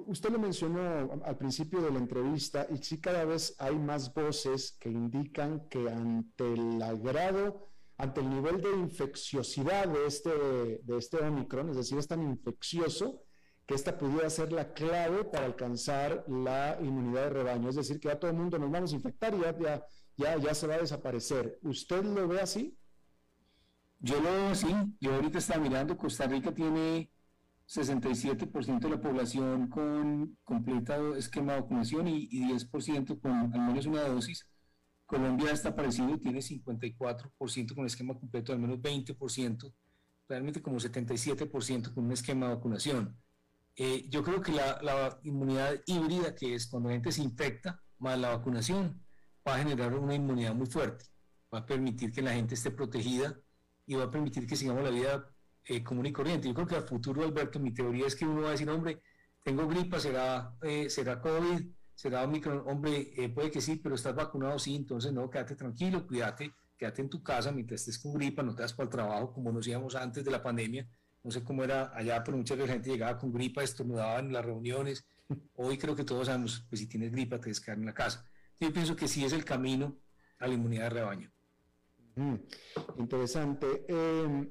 usted lo mencionó al principio de la entrevista y sí cada vez hay más voces que indican que ante el grado, ante el nivel de infecciosidad de este, de este Omicron, es decir, es tan infeccioso que esta pudiera ser la clave para alcanzar la inmunidad de rebaño, es decir, que ya todo el mundo nos vamos a infectar y ya, ya, ya, se va a desaparecer. ¿Usted lo ve así? Yo lo veo así. Yo ahorita estaba mirando, Costa Rica tiene 67% de la población con completado esquema de vacunación y, 10% con al menos una dosis. Colombia está parecido, tiene 54% con esquema completo, al menos 20%, realmente como 77% con un esquema de vacunación. Eh, yo creo que la, la, inmunidad híbrida, que es cuando la gente se infecta, más la vacunación, va a generar una inmunidad muy fuerte, va a permitir que la gente esté protegida y va a permitir que sigamos la vida eh, común y corriente. Yo creo que al futuro, Alberto, mi teoría es que uno va a decir, hombre, tengo gripa, será, eh, será COVID, será Omicron, hombre, eh, puede que sí, pero estás vacunado, sí, entonces no, quédate tranquilo, cuídate, quédate en tu casa mientras estés con gripa, no te das para el trabajo como nos íbamos antes de la pandemia, no sé cómo era allá, pero mucha gente llegaba con gripa, estornudaba en las reuniones, hoy creo que todos sabemos, pues si tienes gripa te debes en la casa. Yo pienso que sí es el camino a la inmunidad de rebaño. Mm, interesante. Eh,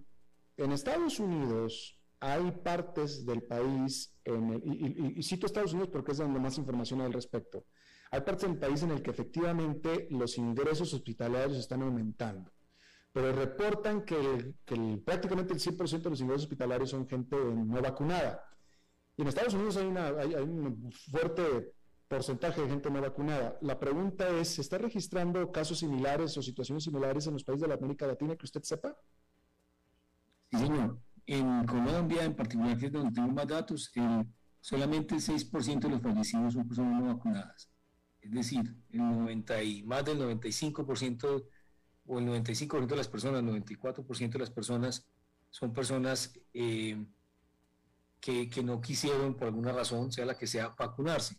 en Estados Unidos hay partes del país, y, cito Estados Unidos porque es donde más información al respecto, hay partes del país en el que efectivamente los ingresos hospitalarios están aumentando, pero reportan que, prácticamente el 100% de los ingresos hospitalarios son gente no vacunada. Y en Estados Unidos hay, hay un fuerte porcentaje de gente no vacunada. La pregunta es, ¿se está registrando casos similares o situaciones similares en los países de la América Latina que usted sepa? Sí, señor. En Colombia, en particular, que es donde tengo más datos, eh, solamente el 6% de los fallecidos son personas no vacunadas. Es decir, el 90 y, más del 95% o el 95% de las personas, el 94% de las personas son personas eh, que, que, no quisieron por alguna razón, sea la que sea, vacunarse.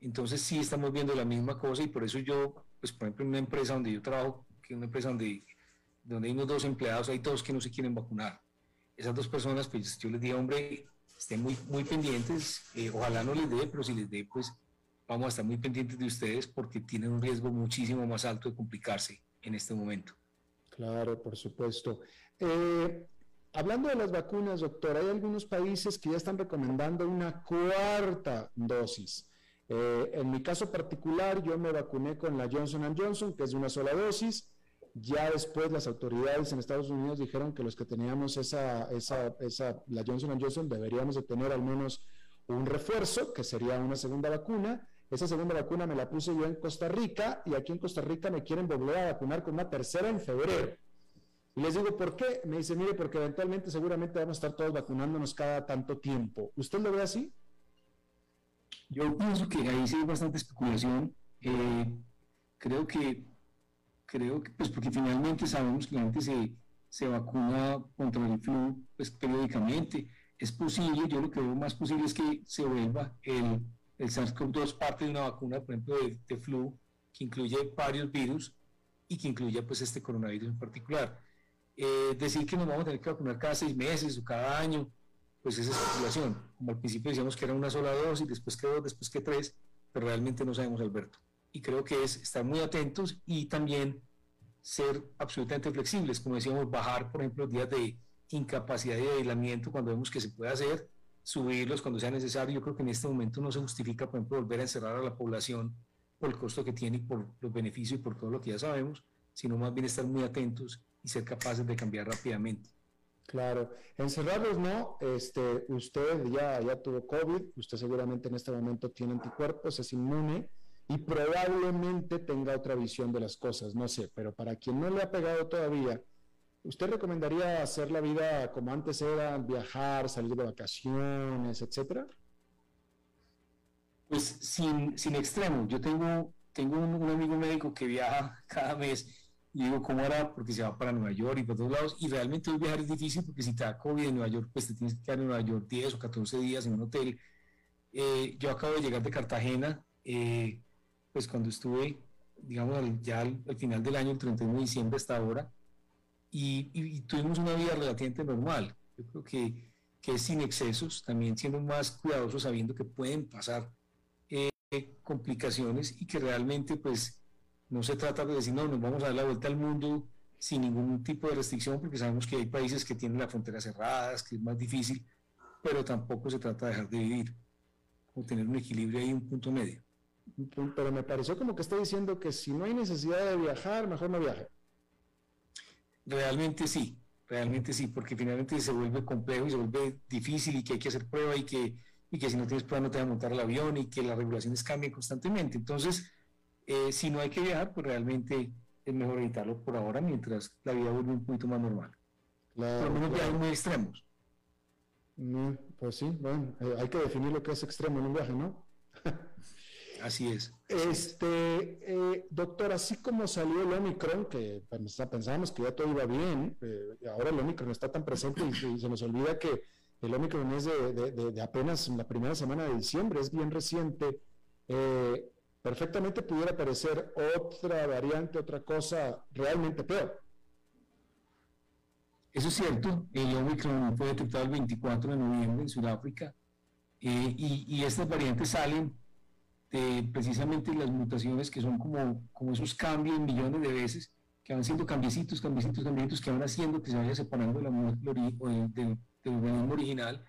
Entonces sí estamos viendo la misma cosa y por eso yo, pues por ejemplo en una empresa donde yo trabajo, que es una empresa donde donde hay unos dos empleados, hay dos que no se quieren vacunar. Esas dos personas, pues yo les dije, hombre, estén muy, muy pendientes, eh, ojalá no les dé, pero si les dé, pues vamos a estar muy pendientes de ustedes porque tienen un riesgo muchísimo más alto de complicarse en este momento. Claro, por supuesto. Eh, hablando de las vacunas, doctor, hay algunos países que ya están recomendando una cuarta dosis. Eh, en mi caso particular, yo me vacuné con la Johnson Johnson, que es de una sola dosis. Ya después las autoridades en Estados Unidos dijeron que los que teníamos esa, esa, esa, la Johnson Johnson deberíamos de tener al menos un refuerzo, que sería una segunda vacuna. Esa segunda vacuna me la puse yo en Costa Rica y aquí en Costa Rica me quieren volver a vacunar con una tercera en febrero. Y les digo, ¿por qué? Me dice, mire, porque eventualmente seguramente vamos a estar todos vacunándonos cada tanto tiempo. ¿Usted lo ve así? Yo pienso que ahí sí hay bastante especulación. Eh, creo que creo que, pues porque finalmente sabemos que la gente se, se vacuna contra el flu pues, periódicamente. Es posible, yo lo que veo más posible es que se vuelva el, el SARS-CoV-2 parte de una vacuna, por ejemplo, de, flu, que incluye varios virus y que incluya pues este coronavirus en particular. Eh, decir que nos vamos a tener que vacunar cada seis meses o cada año, pues es especulación. Como al principio decíamos que era una sola dosis, después que dos, después que tres, pero realmente no sabemos, Alberto y creo que es estar muy atentos y también ser absolutamente flexibles, como decíamos, bajar, por ejemplo, días de, incapacidad de aislamiento cuando vemos que se puede hacer, subirlos cuando sea necesario. Yo creo que en este momento no se justifica, por ejemplo, volver a encerrar a la población por el costo que tiene y por los beneficios y por todo lo que ya sabemos, sino más bien estar muy atentos y ser capaces de cambiar rápidamente. Claro, encerrarlos no, este, usted ya, ya tuvo COVID, usted seguramente en este momento tiene anticuerpos, es inmune y probablemente tenga otra visión de las cosas, no sé, pero para quien no le ha pegado todavía, ¿usted recomendaría hacer la vida como antes era, viajar, salir de vacaciones, etcétera? Pues sin, sin extremos. Yo tengo, tengo un, un amigo médico que viaja cada mes y digo, ¿cómo era? Porque se va para Nueva York y para todos lados. Y realmente hoy viajar es difícil porque si te da COVID en Nueva York, pues te tienes que quedar en Nueva York 10 o 14 días en un hotel. Eh, yo acabo de llegar de Cartagena, eh, pues cuando estuve, digamos, ya al, final del año, el 31 de diciembre hasta ahora, y, y, tuvimos una vida relativamente normal. Yo creo que, que es sin excesos, también siendo más cuidadosos sabiendo que pueden pasar eh, complicaciones y que realmente, pues, no se trata de decir, no, nos vamos a dar la vuelta al mundo sin ningún tipo de restricción, porque sabemos que hay países que tienen la frontera cerradas, que es más difícil, pero tampoco se trata de dejar de vivir, o tener un equilibrio ahí, un punto medio. Pero me pareció como que está diciendo que si no hay necesidad de viajar, mejor no viaje. Realmente sí, realmente sí, porque finalmente se vuelve complejo y se vuelve difícil y que hay que hacer prueba y que, y que si no tienes prueba no te van a montar el avión y que las regulaciones cambien constantemente. Entonces, eh, si no hay que viajar, pues realmente es mejor evitarlo por ahora mientras la vida vuelve un poquito más normal. Claro, por lo menos viajes muy extremos. pues sí, bueno, eh, hay que definir lo que es extremo en un viaje, ¿no? Así es. Este, eh, doctor, así como salió el Omicron, que pensábamos que ya todo iba bien, ahora el Omicron está tan presente y, se nos olvida que el Omicron es de, de, apenas la primera semana de diciembre, es bien reciente. Eh, perfectamente pudiera aparecer otra variante, otra cosa realmente peor. Eso es cierto, el Omicron fue detectado el 24 de noviembre en Sudáfrica eh, y, estas variantes salen de precisamente las mutaciones que son como, como esos cambios millones de veces que van siendo cambiecitos, cambiecitos, cambiecitos que van haciendo que se vaya separando de la del organismo original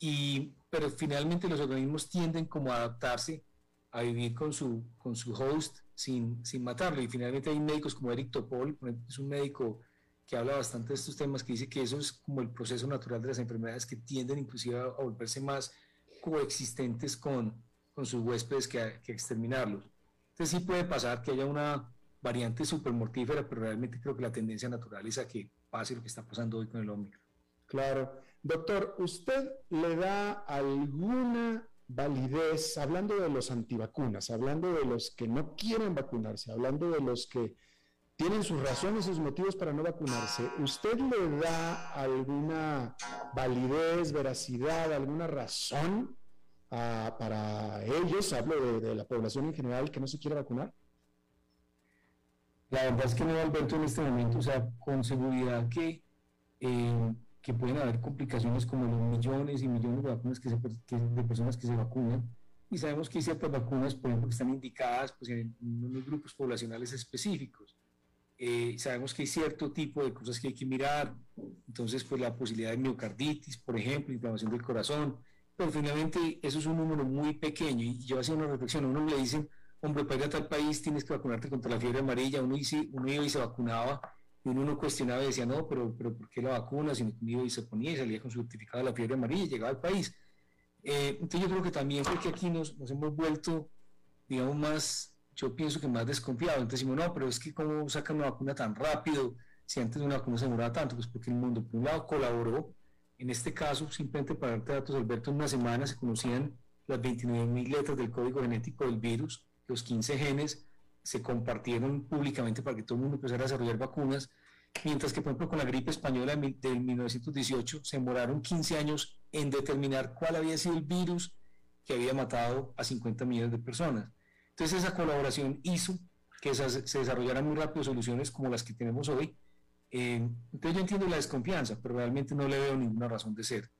y pero finalmente los organismos tienden como a adaptarse a vivir con su, con su host sin, sin matarlo. Y finalmente hay médicos como Eric Topol, es un médico que habla bastante de estos temas, que dice que eso es como el proceso natural de las enfermedades que tienden inclusive a, volverse más coexistentes con, con sus huéspedes que, que exterminarlos. Entonces sí puede pasar que haya una variante supermortífera, pero realmente creo que la tendencia natural es que pase lo que está pasando hoy con el Omicron. Claro. Doctor, ¿usted le da alguna validez, hablando de los antivacunas, hablando de los que no quieren vacunarse, hablando de los que tienen sus razones, sus motivos para no vacunarse, ¿usted le da alguna validez, veracidad, alguna razón para ellos, hablo de, la población en general, que no se quiere vacunar? La verdad es que no, Alberto, en este momento, o sea, con seguridad que eh, que pueden haber complicaciones como los millones y millones de vacunas que, se, de personas que se vacunan. Y sabemos que hay ciertas vacunas, por ejemplo, que están indicadas pues, en unos grupos poblacionales específicos. Eh, sabemos que hay cierto tipo de cosas que hay que mirar. Entonces, pues la posibilidad de miocarditis, por ejemplo, inflamación del corazón. Pero finalmente, eso es un número muy pequeño. Y yo hacía una reflexión. A uno le dicen, hombre, para ir a tal país tienes que vacunarte contra la fiebre amarilla. Uno, dice, uno iba y se vacunaba y uno no cuestionaba y decía, no, pero, pero ¿por qué la vacuna? Si no y se ponía y salía con su certificado de la fiebre amarilla y llegaba al país. Eh, entonces yo creo que también fue que aquí nos, nos, hemos vuelto, digamos, más, yo pienso que más desconfiados. Entonces decimos, no, pero es que cómo sacan una vacuna tan rápido, si antes una vacuna se demoraba tanto, pues porque el mundo, por un lado, colaboró. En este caso, simplemente para darte datos, Alberto, en una semana se conocían las 29.000 letras del código genético del virus, los 15 genes, se compartieron públicamente para que todo el mundo empezara a desarrollar vacunas, mientras que, por ejemplo, con la gripe española del 1918 se demoraron 15 años en determinar cuál había sido el virus que había matado a 50 millones de personas. Entonces esa colaboración hizo que se desarrollaran muy rápido soluciones como las que tenemos hoy. Eh, entonces yo entiendo la desconfianza, pero realmente no le veo ninguna razón de ser.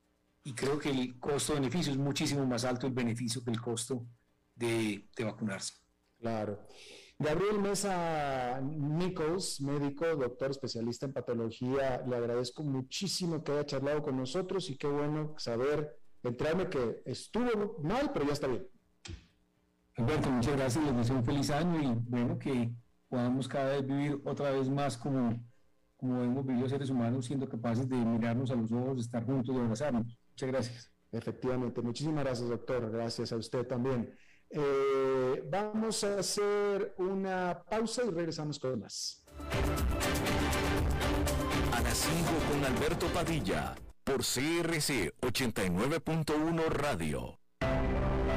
Y creo que el costo-beneficio es muchísimo más alto el beneficio que el costo de, de vacunarse. Claro. Gabriel Mesa Nichols, médico, doctor especialista en patología, le agradezco muchísimo que haya charlado con nosotros y qué bueno saber, entrarme que estuvo mal, pero ya está bien. Alberto, muchas gracias, les deseo un feliz año y bueno, que podamos cada vez vivir otra vez más como, como hemos vivido seres humanos, siendo capaces de mirarnos a los ojos, de estar juntos, de abrazarnos. Muchas gracias. Efectivamente, muchísimas gracias, doctor. Gracias a usted también. Eh, vamos a hacer una pausa y regresamos con más. A las 5 con Alberto Padilla, por CRC 89.1 Radio.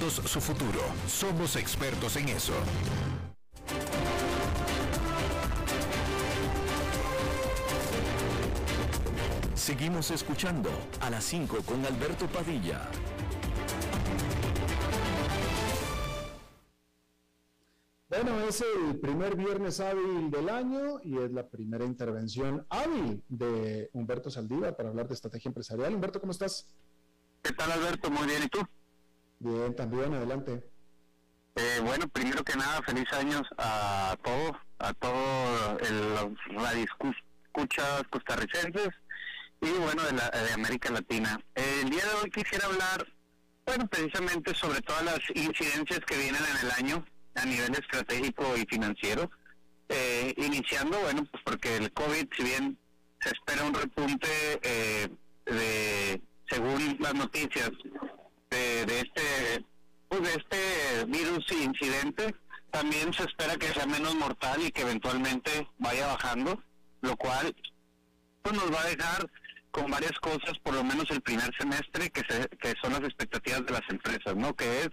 su futuro. Somos expertos en eso. Seguimos escuchando a las 5 con Alberto Padilla. Bueno, es el primer viernes hábil del año y es la primera intervención hábil de Humberto Saldívar para hablar de estrategia empresarial. Humberto, ¿cómo estás? ¿Qué tal, Alberto? Muy bien, ¿y tú? Bien, también, adelante. Eh, bueno, primero que nada, feliz años a todos, a todos los radioescuchas costarricenses y bueno, de, la, de América Latina. el día de hoy quisiera hablar, bueno, precisamente sobre todas las incidencias que vienen en el año a nivel estratégico y financiero. Eh, iniciando, bueno, pues porque el COVID, si bien se espera un repunte eh, de, según las noticias, de, este pues este virus incidente también se espera que sea menos mortal y que eventualmente vaya bajando lo cual pues nos va a dejar con varias cosas por lo menos el primer semestre que se, que son las expectativas de las empresas no que es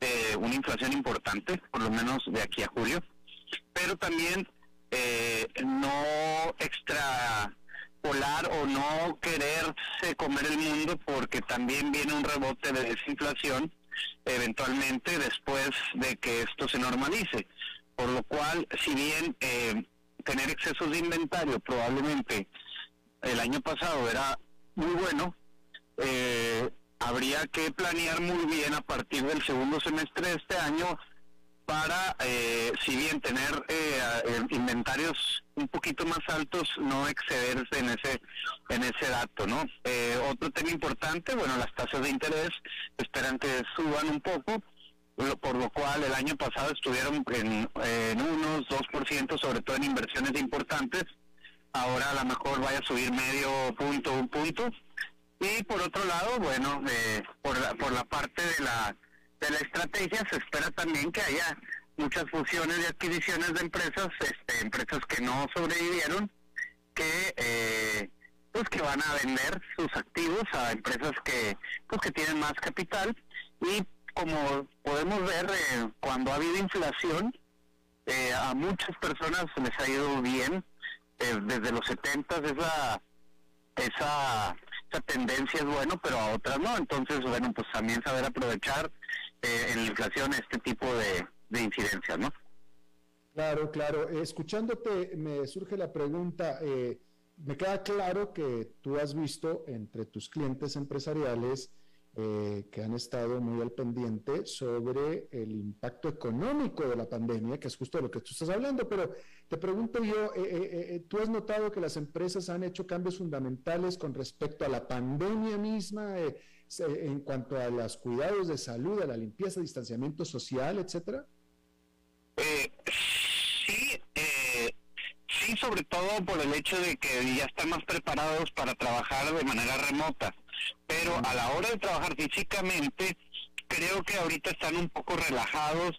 eh, una inflación importante por lo menos de aquí a julio. Pero también eh, no extra o no quererse comer el mundo porque también viene un rebote de desinflación eventualmente después de que esto se normalice. Por lo cual, si bien eh, tener excesos de inventario probablemente el año pasado era muy bueno, eh, habría que planear muy bien a partir del segundo semestre de este año para, eh, si bien tener eh, inventarios un poquito más altos, no excederse en ese en ese dato, ¿no? Eh, otro tema importante, bueno, las tasas de interés esperan que suban un poco, por lo cual el año pasado estuvieron en, en unos 2%, sobre todo en inversiones importantes, ahora a lo mejor vaya a subir medio punto, un punto, y por otro lado, bueno, por, la, por la parte de la de la estrategia se espera también que haya muchas fusiones y adquisiciones de empresas, este, empresas que no sobrevivieron, que eh, pues que van a vender sus activos a empresas que pues que tienen más capital. Y como podemos ver eh, cuando ha habido inflación eh, a muchas personas les ha ido bien desde los 70 esa esa esa tendencia es bueno pero a otras no. Entonces bueno pues también saber aprovechar eh, en la inflación este tipo de, de incidencias, ¿no? Claro, claro. escuchándote me surge la pregunta, eh, me queda claro que tú has visto entre tus clientes empresariales eh, que han estado muy al pendiente sobre el impacto económico de la pandemia, que es justo de lo que tú estás hablando, pero te pregunto yo, eh, eh, ¿tú has notado que las empresas han hecho cambios fundamentales con respecto a la pandemia misma, en cuanto a los cuidados de salud, a la limpieza, distanciamiento social, etcétera? Sí, sí, sobre todo por el hecho de que ya están más preparados para trabajar de manera remota. Pero a la hora de trabajar físicamente, creo que ahorita están un poco relajados,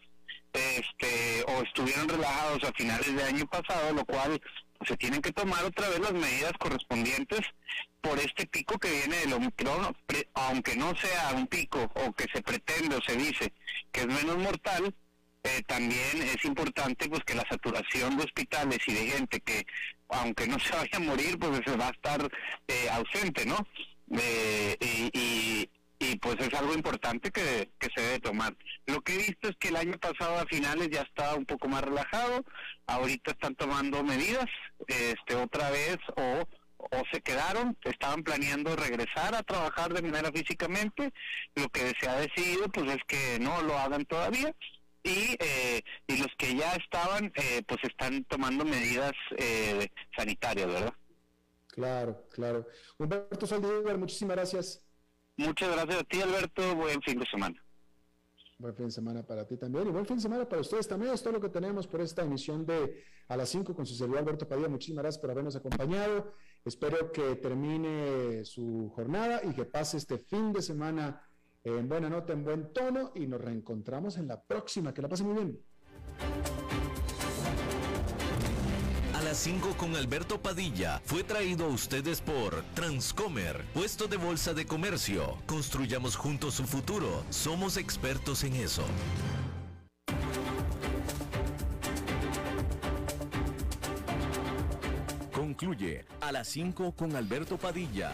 este, o estuvieron relajados a finales de año pasado, lo cual se tienen que tomar otra vez las medidas correspondientes por este pico que viene del Omicron, aunque no sea un pico o que se pretende o se dice que es menos mortal, eh, también es importante pues que la saturación de hospitales y de gente que aunque no se vaya a morir pues se va a estar eh, ausente, ¿no? Eh, y, y, pues es algo importante que, se debe tomar. Lo que he visto es que el año pasado a finales ya estaba un poco más relajado, ahorita están tomando medidas, este otra vez o o se quedaron, estaban planeando regresar a trabajar de manera físicamente, lo que se ha decidido pues es que no lo hagan todavía y, eh, y los que ya estaban eh, pues están tomando medidas eh, sanitarias, ¿verdad? Claro, claro. Humberto Saldívar, muchísimas gracias. Muchas gracias a ti, Alberto. Buen fin de semana. Buen fin de semana para ti también y buen fin de semana para ustedes también. Es todo lo que tenemos por esta emisión de A las 5 con su servidor Alberto Padilla. Muchísimas gracias por habernos acompañado. Espero que termine su jornada y que pase este fin de semana en buena nota, en buen tono y nos reencontramos en la próxima. Que la pase muy bien. las 5 con Alberto Padilla fue traído a ustedes por Transcomer, puesto de bolsa de comercio. Construyamos juntos su futuro. Somos expertos en eso. Concluye a las 5 con Alberto Padilla